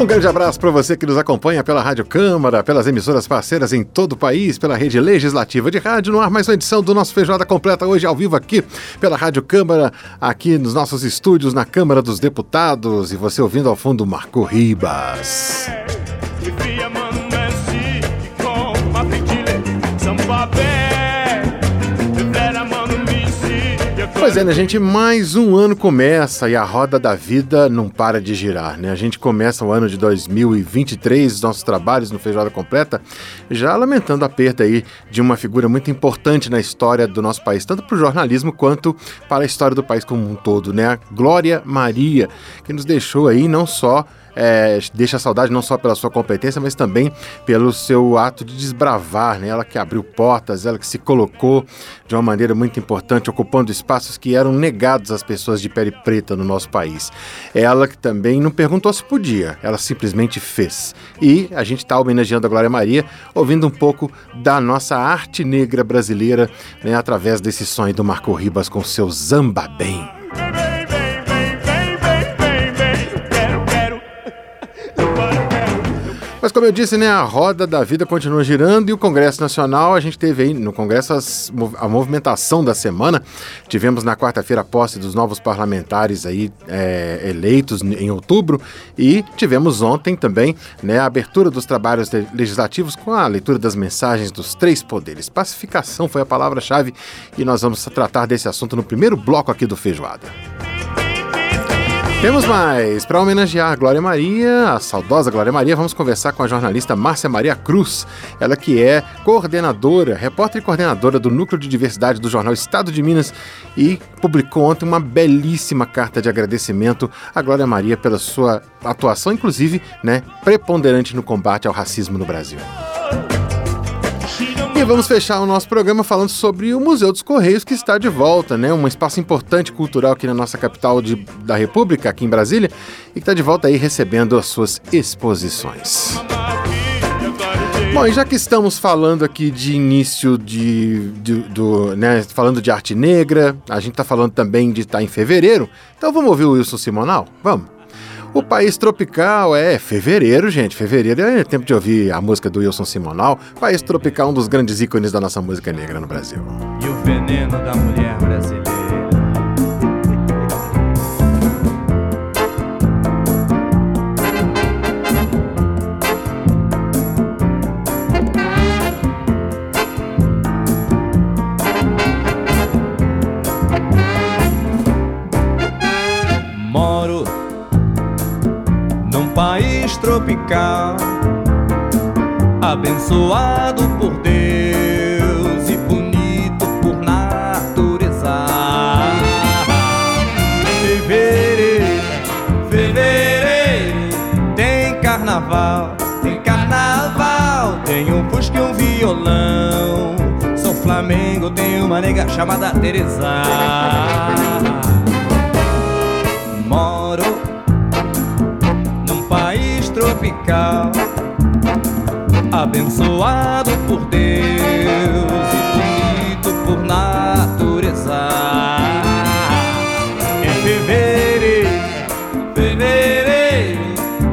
Um grande abraço para você que nos acompanha pela Rádio Câmara, pelas emissoras parceiras em todo o país, pela rede legislativa de rádio, no ar mais uma edição do nosso Feijoada Completa, hoje ao vivo aqui pela Rádio Câmara, aqui nos nossos estúdios na Câmara dos Deputados, e você ouvindo ao fundo Marco Ribas. Pois é, né, gente? Mais um ano começa e a roda da vida não para de girar, né? A gente começa o ano de 2023, os nossos trabalhos no Feijoada Completa, já lamentando a perda aí de uma figura muito importante na história do nosso país, tanto para o jornalismo quanto para a história do país como um todo, né? A Glória Maria, que nos deixou aí não só é, deixa saudade não só pela sua competência, mas também pelo seu ato de desbravar, né? ela que abriu portas, ela que se colocou de uma maneira muito importante, ocupando espaços que eram negados às pessoas de pele preta no nosso país. Ela que também não perguntou se podia, ela simplesmente fez. E a gente está homenageando a Glória Maria, ouvindo um pouco da nossa arte negra brasileira, né, através desse sonho do Marco Ribas com seu Zamba Bem. Como eu disse, né, a roda da vida continua girando e o Congresso Nacional, a gente teve aí no Congresso as, a movimentação da semana. Tivemos na quarta-feira a posse dos novos parlamentares aí é, eleitos em outubro e tivemos ontem também né, a abertura dos trabalhos legislativos com a leitura das mensagens dos três poderes. Pacificação foi a palavra-chave e nós vamos tratar desse assunto no primeiro bloco aqui do Feijoada. Temos mais. Para homenagear a Glória Maria, a saudosa Glória Maria, vamos conversar com a jornalista Márcia Maria Cruz. Ela que é coordenadora, repórter e coordenadora do Núcleo de Diversidade do jornal Estado de Minas e publicou ontem uma belíssima carta de agradecimento à Glória Maria pela sua atuação, inclusive, né, preponderante no combate ao racismo no Brasil. E vamos fechar o nosso programa falando sobre o Museu dos Correios, que está de volta, né? Um espaço importante cultural aqui na nossa capital de, da República, aqui em Brasília, e que está de volta aí recebendo as suas exposições. Bom, e já que estamos falando aqui de início de, de do, né, falando de arte negra, a gente está falando também de estar tá em fevereiro, então vamos ouvir o Wilson Simonal? Vamos? O país tropical é fevereiro, gente. Fevereiro é tempo de ouvir a música do Wilson Simonal. País tropical, um dos grandes ícones da nossa música negra no Brasil. E o veneno da mulher brasileira. Abençoado por Deus e bonito por natureza. Fevereiro, fevereiro, tem carnaval, tem carnaval, tem um fusca e um violão. Sou Flamengo, tem uma nega chamada Teresa. tropical, abençoado por Deus e bonito por natureza. Em fevereiro, fevereiro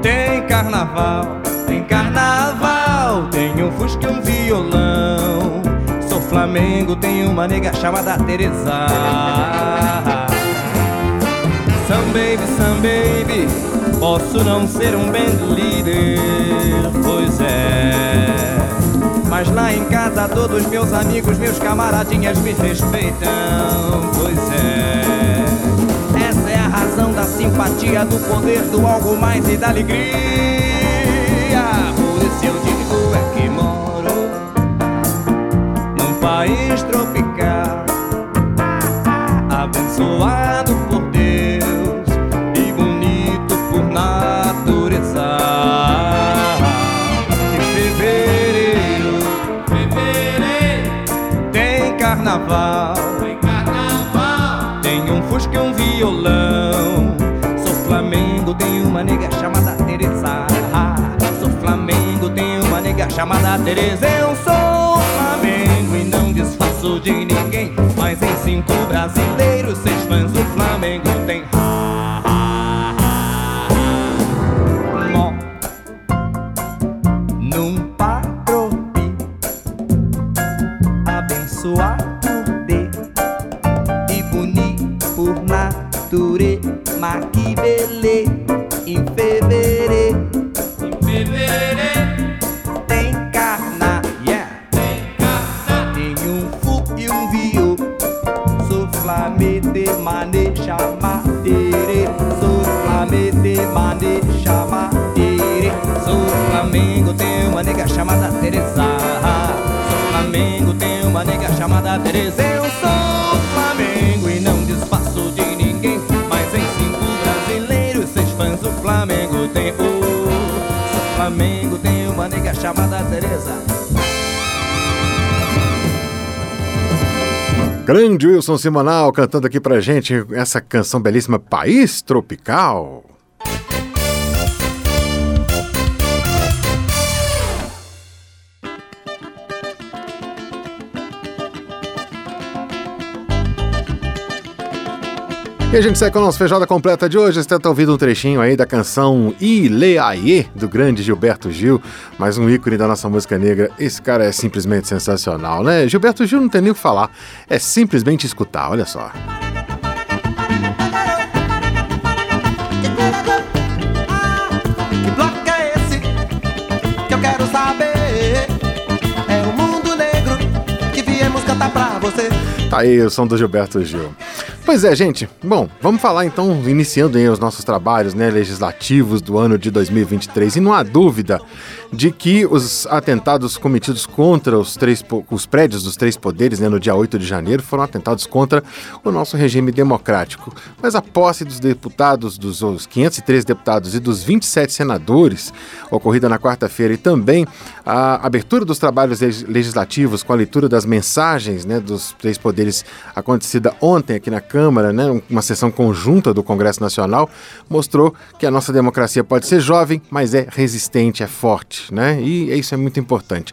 tem carnaval, tem carnaval, tem um fusca e um violão. Sou Flamengo, tem uma nega chamada Teresa. Some baby, some baby. Posso não ser um band leader, pois é. Mas lá em casa todos meus amigos, meus camaradinhas me respeitam, pois é. Essa é a razão da simpatia, do poder, do algo mais e da alegria. Por isso eu digo é que moro num país tropical, carnaval. Em carnaval tem um fusca e um violão. Sou Flamengo, tem uma nega chamada Teresa. Sou Flamengo, tem uma nega chamada Teresa. Eu sou Flamengo e não disfarço de ninguém. Mas em cinco brasileiros, seis fãs do Flamengo tem. Por que beleza em fevereiro. Em fevereiro tem carna, yeah. Tem um fu e um viô. Sou flamete, mane, chamatere. Sou flamete, mane, chamatere. Sou Flamengo, tem uma nega chamada Teresa. Sou Flamengo, tem uma nega chamada Teresa. Eu sou Flamengo tem o. Flamengo, tem uma nega chamada Teresa. Grande Wilson Simonal cantando aqui pra gente essa canção belíssima País Tropical. E a gente segue com a nossa feijoada completa de hoje. Você está ouvindo um trechinho aí da canção Ileaie, do grande Gilberto Gil, mais um ícone da nossa música negra. Esse cara é simplesmente sensacional, né? Gilberto Gil não tem nem o que falar, é simplesmente escutar, olha só. Que bloco é esse que eu quero saber? É o mundo negro que viemos cantar pra você. Tá aí o som do Gilberto Gil. Pois é, gente. Bom, vamos falar então, iniciando aí os nossos trabalhos né, legislativos do ano de 2023. E não há dúvida de que os atentados cometidos contra os, três, os prédios dos três poderes né, no dia 8 de janeiro foram atentados contra o nosso regime democrático. Mas a posse dos deputados, dos os 503 deputados e dos 27 senadores, ocorrida na quarta-feira, e também a abertura dos trabalhos legis- legislativos com a leitura das mensagens né, dos três poderes acontecida ontem aqui na Câmara, né, uma sessão conjunta do Congresso Nacional, mostrou que a nossa democracia pode ser jovem, mas é resistente, é forte, né? E isso é muito importante.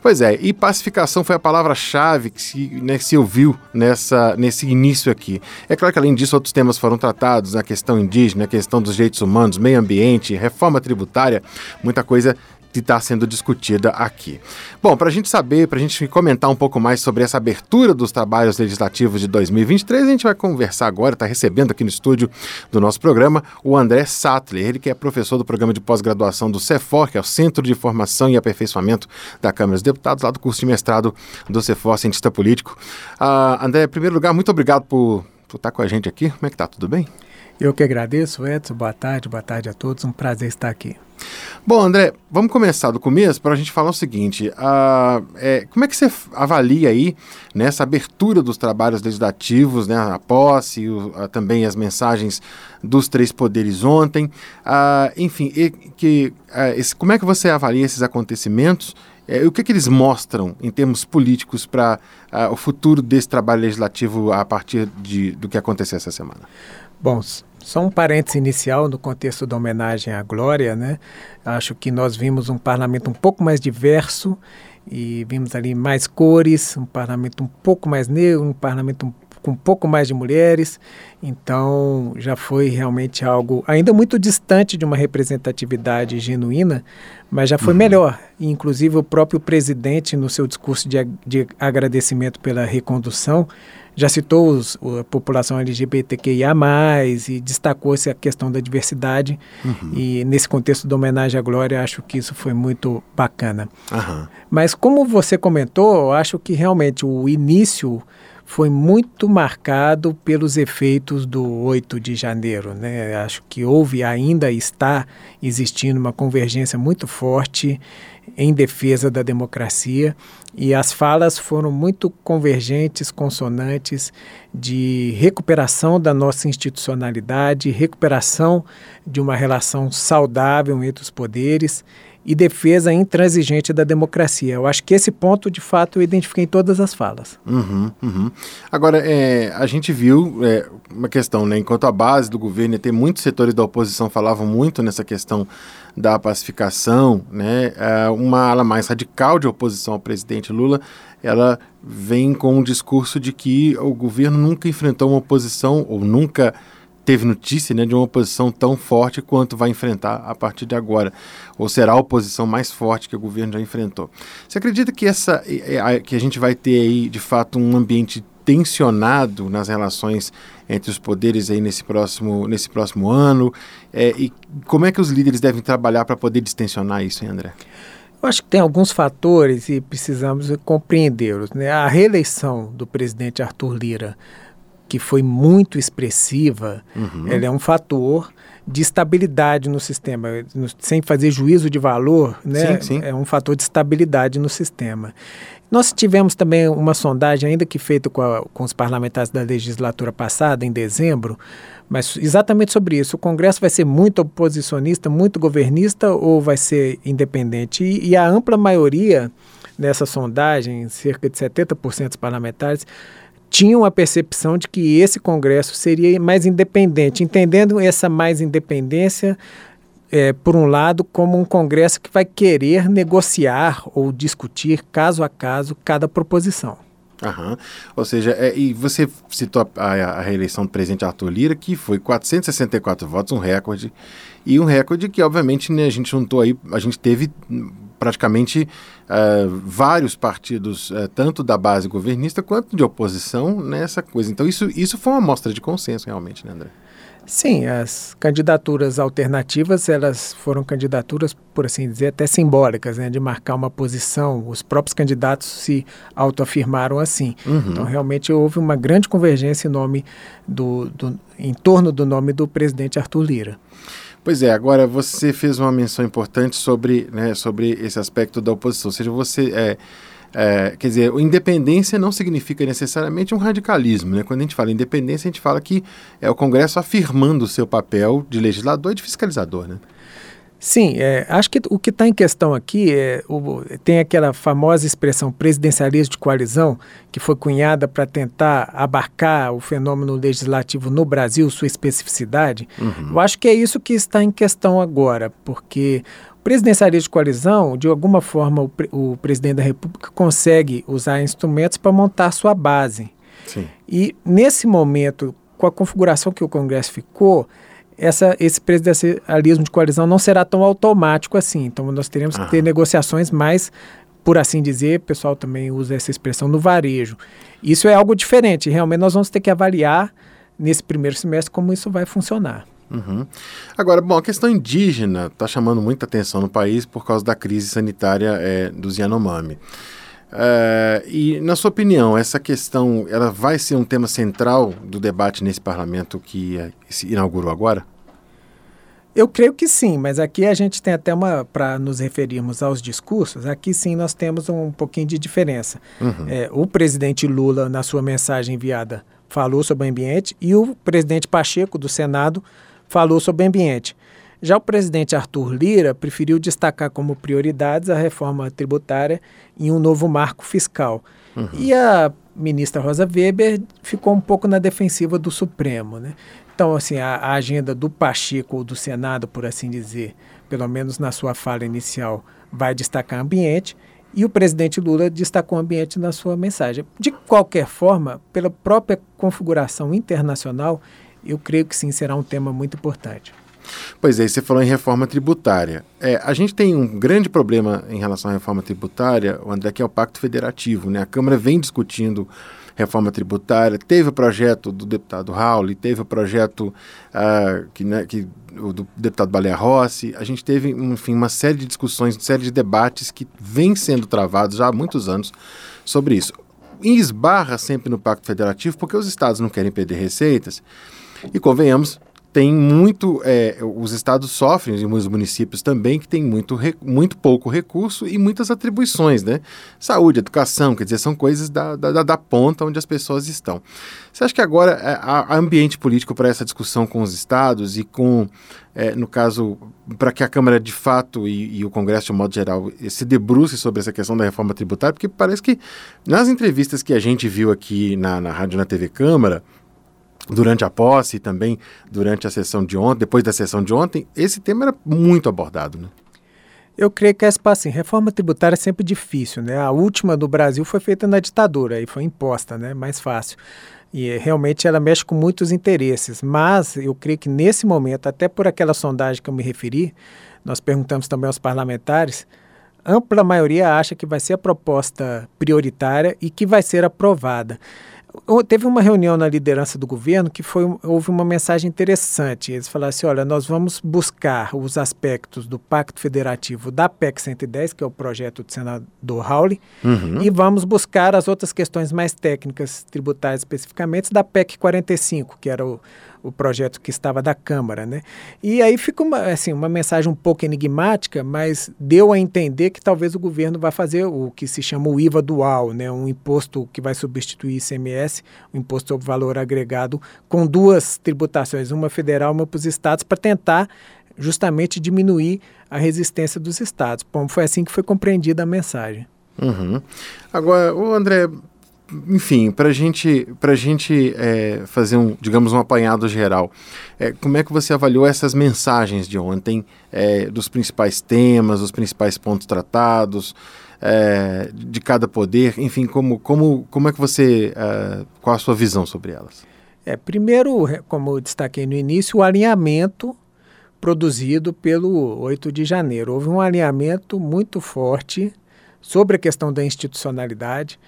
Pois é, e pacificação foi a palavra-chave que se, né, que se ouviu nessa, nesse início aqui. É claro que além disso outros temas foram tratados, a questão indígena, a questão dos direitos humanos, meio ambiente, reforma tributária, muita coisa que está sendo discutida aqui. Bom, para a gente saber, para a gente comentar um pouco mais sobre essa abertura dos trabalhos legislativos de 2023, a gente vai conversar agora, está recebendo aqui no estúdio do nosso programa o André Sattler, ele que é professor do programa de pós-graduação do CEFOR, que é o Centro de Formação e Aperfeiçoamento da Câmara dos Deputados, lá do curso de mestrado do CEFOR, cientista político. Ah, André, em primeiro lugar, muito obrigado por, estar com a gente aqui. Como é que tá? Tudo bem? Eu que agradeço, Edson. Boa tarde, boa tarde a todos. Um prazer estar aqui. Bom, André, vamos começar do começo para a gente falar o seguinte: é, como é que você avalia aí nessa abertura dos trabalhos legislativos, né, a posse, o- a- também as mensagens dos três poderes ontem, enfim, e que, esse- como é que você avalia esses acontecimentos? É, o que, que eles mostram em termos políticos para o futuro desse trabalho legislativo a partir de, do que aconteceu essa semana? Bom, só um parênteses inicial no contexto da homenagem à Glória, né? Acho que nós vimos um parlamento um pouco mais diverso e vimos ali mais cores, um parlamento um pouco mais negro, um parlamento um- com um pouco mais de mulheres. Então, já foi realmente algo ainda muito distante de uma representatividade genuína, mas já foi melhor. E, inclusive, o próprio presidente, no seu discurso de, de agradecimento pela recondução, já citou os, a população LGBTQIA+, e destacou essa questão da diversidade. E nesse contexto da homenagem à Glória, acho que isso foi muito bacana. Aham. Mas como você comentou, acho que realmente o início foi muito marcado pelos efeitos do 8 de janeiro. Né? Acho que houve ainda está existindo uma convergência muito forte em defesa da democracia e as falas foram muito convergentes, consonantes de recuperação da nossa institucionalidade, recuperação de uma relação saudável entre os poderes e defesa intransigente da democracia. Eu acho que esse ponto, de fato, eu identifiquei em todas as falas. Uhum, uhum. Agora, é, a gente viu é, uma questão, né? Enquanto a base do governo, tem muitos setores da oposição falavam muito nessa questão da pacificação, né? É, uma ala mais radical de oposição ao presidente Lula, ela vem com um discurso de que o governo nunca enfrentou uma oposição ou nunca teve notícia né, de uma oposição tão forte quanto vai enfrentar a partir de agora, ou será a oposição mais forte que o governo já enfrentou. Você acredita que essa que a gente vai ter aí de fato um ambiente tensionado nas relações entre os poderes aí nesse próximo, nesse próximo ano? É, e como é que os líderes devem trabalhar para poder distensionar isso, hein, André? Eu acho que tem alguns fatores e precisamos compreendê-los. Né? A reeleição do presidente Arthur Lira que foi muito expressiva, uhum. ela é um fator de estabilidade no sistema, sem fazer juízo de valor, né? Sim, sim. É um fator de estabilidade no sistema. Nós tivemos também uma sondagem, ainda que feita com, a, com os parlamentares da legislatura passada, em dezembro, mas exatamente sobre isso. O Congresso vai ser muito oposicionista, muito governista ou vai ser independente? E, e a ampla maioria nessa sondagem, cerca de 70% dos parlamentares, tinham a percepção de que esse Congresso seria mais independente, entendendo essa mais independência, é, por um lado, como um Congresso que vai querer negociar ou discutir caso a caso cada proposição. Aham. Ou seja, é, e você citou a, a, reeleição do presidente Arthur Lira, que foi 464 votos, um recorde, e um recorde que, obviamente, né, a gente juntou aí, a gente teve praticamente uh, vários partidos, uh, tanto da base governista quanto de oposição, nessa coisa. Então, isso, isso foi uma mostra de consenso, realmente, né, André? Sim, as candidaturas alternativas, elas foram candidaturas, por assim dizer, até simbólicas, né, de marcar uma posição. Os próprios candidatos se autoafirmaram assim. Uhum. Então, realmente houve uma grande convergência em, nome do, do, em torno do nome do presidente Arthur Lira. Pois é, agora você fez uma menção importante sobre, né, sobre esse aspecto da oposição, ou seja, você é, é, quer dizer, independência não significa necessariamente um radicalismo. Né? Quando a gente fala independência, a gente fala que é o Congresso afirmando o seu papel de legislador e de fiscalizador. Né? Sim, é, acho que o que está em questão aqui é o, tem aquela famosa expressão presidencialismo de coalizão que foi cunhada para tentar abarcar o fenômeno legislativo no Brasil, sua especificidade. Uhum. Eu acho que é isso que está em questão agora, porque presidencialismo de coalizão, de alguma forma, o, o presidente da República consegue usar instrumentos para montar sua base. Sim. E nesse momento, com a configuração que o Congresso ficou, essa, esse presidencialismo de coalizão não será tão automático assim. Então, nós teremos que ter negociações mais, por assim dizer, o pessoal também usa essa expressão, no varejo. Isso é algo diferente. Realmente, nós vamos ter que avaliar nesse primeiro semestre como isso vai funcionar. Uhum. Agora, bom, a questão indígena está chamando muita atenção no país por causa da crise sanitária é, dos Yanomami. Uh, e, na sua opinião, essa questão ela vai ser um tema central do debate nesse parlamento que, uh, se inaugurou agora? Eu creio que sim, mas aqui a gente tem até uma, para nos referirmos aos discursos, aqui sim nós temos um pouquinho de diferença. Uhum. É, o presidente Lula, na sua mensagem enviada, falou sobre o ambiente e o presidente Pacheco, do Senado, falou sobre ambiente. Já o presidente Arthur Lira preferiu destacar como prioridades a reforma tributária e um novo marco fiscal. Uhum. E a ministra Rosa Weber ficou um pouco na defensiva do Supremo. Né? Então, assim, a, a agenda do Pacheco ou do Senado, por assim dizer, pelo menos na sua fala inicial, vai destacar ambiente e o presidente Lula destacou o ambiente na sua mensagem. De qualquer forma, pela própria configuração internacional, eu creio que sim será um tema muito importante. Pois é, você falou em reforma tributária. É, a gente tem um grande problema em relação à reforma tributária, André, que é o Pacto Federativo. Né? A Câmara vem discutindo reforma tributária, teve o projeto do deputado Raul, teve o projeto uh, que, né, que, do deputado Baleia Rossi, a gente teve, enfim, uma série de discussões, uma série de debates que vem sendo travados já há muitos anos sobre isso. E esbarra sempre no Pacto Federativo porque os estados não querem perder receitas e, convenhamos, tem muito, é, os estados sofrem, e os municípios também, que tem muito, muito pouco recurso e muitas atribuições, né? Saúde, educação, quer dizer, são coisas da, da, da ponta onde as pessoas estão. Você acha que agora é, há ambiente político para essa discussão com os estados e com, é, no caso, para que a Câmara de fato e, e, o Congresso, de modo geral, se debruce sobre essa questão da reforma tributária? Porque parece que nas entrevistas que a gente viu aqui na, na Rádio na TV Câmara, durante a posse e também durante a sessão de ontem, depois da sessão de ontem, esse tema era muito abordado, né? Eu creio que é assim, reforma tributária é sempre difícil, né? A última do Brasil foi feita na ditadura e foi imposta, né? Mais fácil. E realmente ela mexe com muitos interesses, mas eu creio que nesse momento, até por aquela sondagem que eu me referi, nós perguntamos também aos parlamentares, ampla maioria acha que vai ser a proposta prioritária e que vai ser aprovada. Teve uma reunião na liderança do governo que foi, houve uma mensagem interessante. Eles falaram assim: olha, nós vamos buscar os aspectos do Pacto Federativo da PEC 110, que é o projeto do senador Rauli, uhum. e vamos buscar as outras questões mais técnicas, tributárias especificamente, da PEC 45, que era o, o projeto que estava da Câmara, né? E aí fica uma, assim, uma mensagem um pouco enigmática, mas deu a entender que talvez o governo vá fazer o que se chama o IVA dual, né? Um imposto que vai substituir ICMS, o um imposto sobre valor agregado, com duas tributações, uma federal e uma para os estados, para tentar justamente diminuir a resistência dos estados. Bom, foi assim que foi compreendida a mensagem. Uhum. Agora, o André, enfim, para gente, a gente é, fazer um, digamos, um apanhado geral, é, como é que você avaliou essas mensagens de ontem, é, dos principais temas, dos principais pontos tratados, é, de cada poder, enfim, como, como, como é que você, é, qual a sua visão sobre elas? É, primeiro, como eu destaquei no início, o alinhamento produzido pelo 8 de janeiro. Houve um alinhamento muito forte sobre a questão da institucionalidade,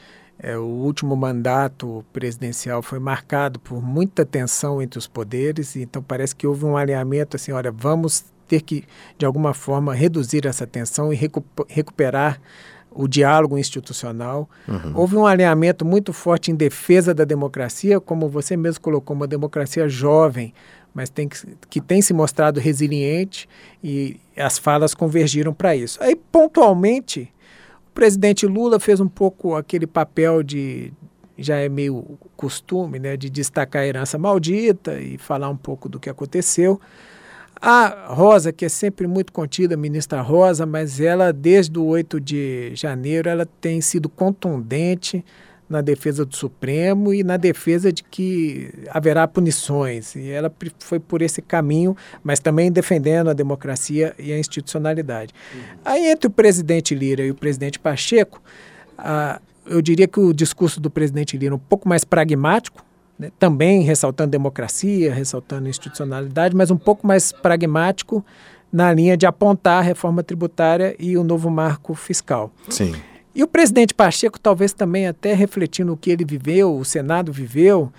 é, o último mandato presidencial foi marcado por muita tensão entre os poderes, então parece que houve um alinhamento assim, olha, vamos ter que, de alguma forma, reduzir essa tensão e recu recuperar o diálogo institucional. Uhum. Houve um alinhamento muito forte em defesa da democracia, como você mesmo colocou, uma democracia jovem, mas tem que, que tem se mostrado resiliente e as falas convergiram para isso. Aí, pontualmente, o presidente Lula fez um pouco aquele papel de já é meio costume, né, de destacar a herança maldita e falar um pouco do que aconteceu. A Rosa, que é sempre muito contida, a ministra Rosa, mas ela, desde o 8 de janeiro, ela tem sido contundente na defesa do Supremo e na defesa de que haverá punições. E ela foi por esse caminho, mas também defendendo a democracia e a institucionalidade. Uhum. Aí, entre o presidente Lira e o presidente Pacheco, ah, eu diria que o discurso do presidente Lira é um pouco mais pragmático, né, também ressaltando democracia, ressaltando institucionalidade, mas um pouco mais pragmático na linha de apontar a reforma tributária e o novo marco fiscal. Sim. E o presidente Pacheco, talvez também até refletindo o que ele viveu, o Senado viveu,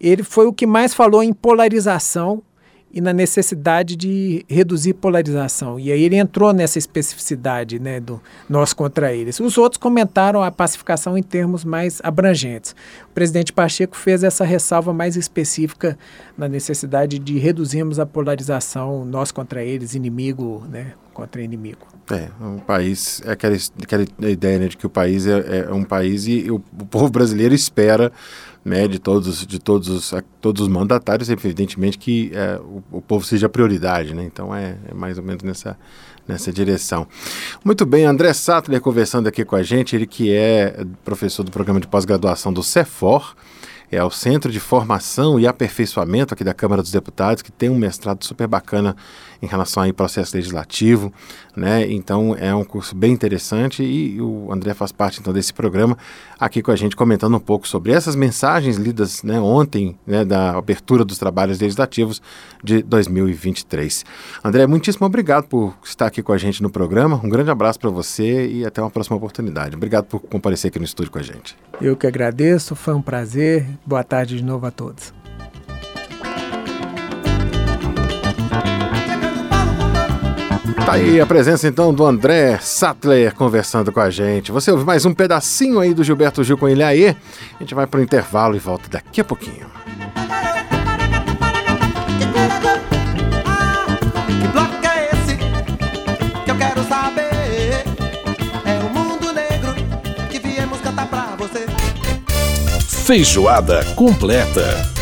ele foi o que mais falou em polarização e na necessidade de reduzir polarização. E aí ele entrou nessa especificidade né, do nós contra eles. Os outros comentaram a pacificação em termos mais abrangentes. O presidente Pacheco fez essa ressalva mais específica na necessidade de reduzirmos a polarização, nós contra eles, inimigo né, contra inimigo. É, um país, é aquela, aquela ideia né, de que o país é, é um país e o, o povo brasileiro espera né, de todos, de todos os, todos os mandatários, evidentemente que é, o, o, povo seja prioridade, né? Então é, é, mais ou menos nessa, nessa direção. Muito bem, André Sattler conversando aqui com a gente, ele que é professor do programa de pós-graduação do CEFOR, é o Centro de Formação e Aperfeiçoamento aqui da Câmara dos Deputados, que tem um mestrado super bacana em relação ao processo legislativo, né? Então é um curso bem interessante e o André faz parte então desse programa aqui com a gente comentando um pouco sobre essas mensagens lidas né, ontem né, da abertura dos trabalhos legislativos de 2023. André, muitíssimo obrigado por estar aqui com a gente no programa. Um grande abraço para você e até uma próxima oportunidade. Obrigado por comparecer aqui no estúdio com a gente. Eu que agradeço, foi um prazer. Boa tarde de novo a todos. Tá aí a presença então do André Sattler conversando com a gente. Você ouve mais um pedacinho aí do Gilberto Gil com ele aí. A gente vai pro intervalo e volta daqui a pouquinho. Feijoada completa.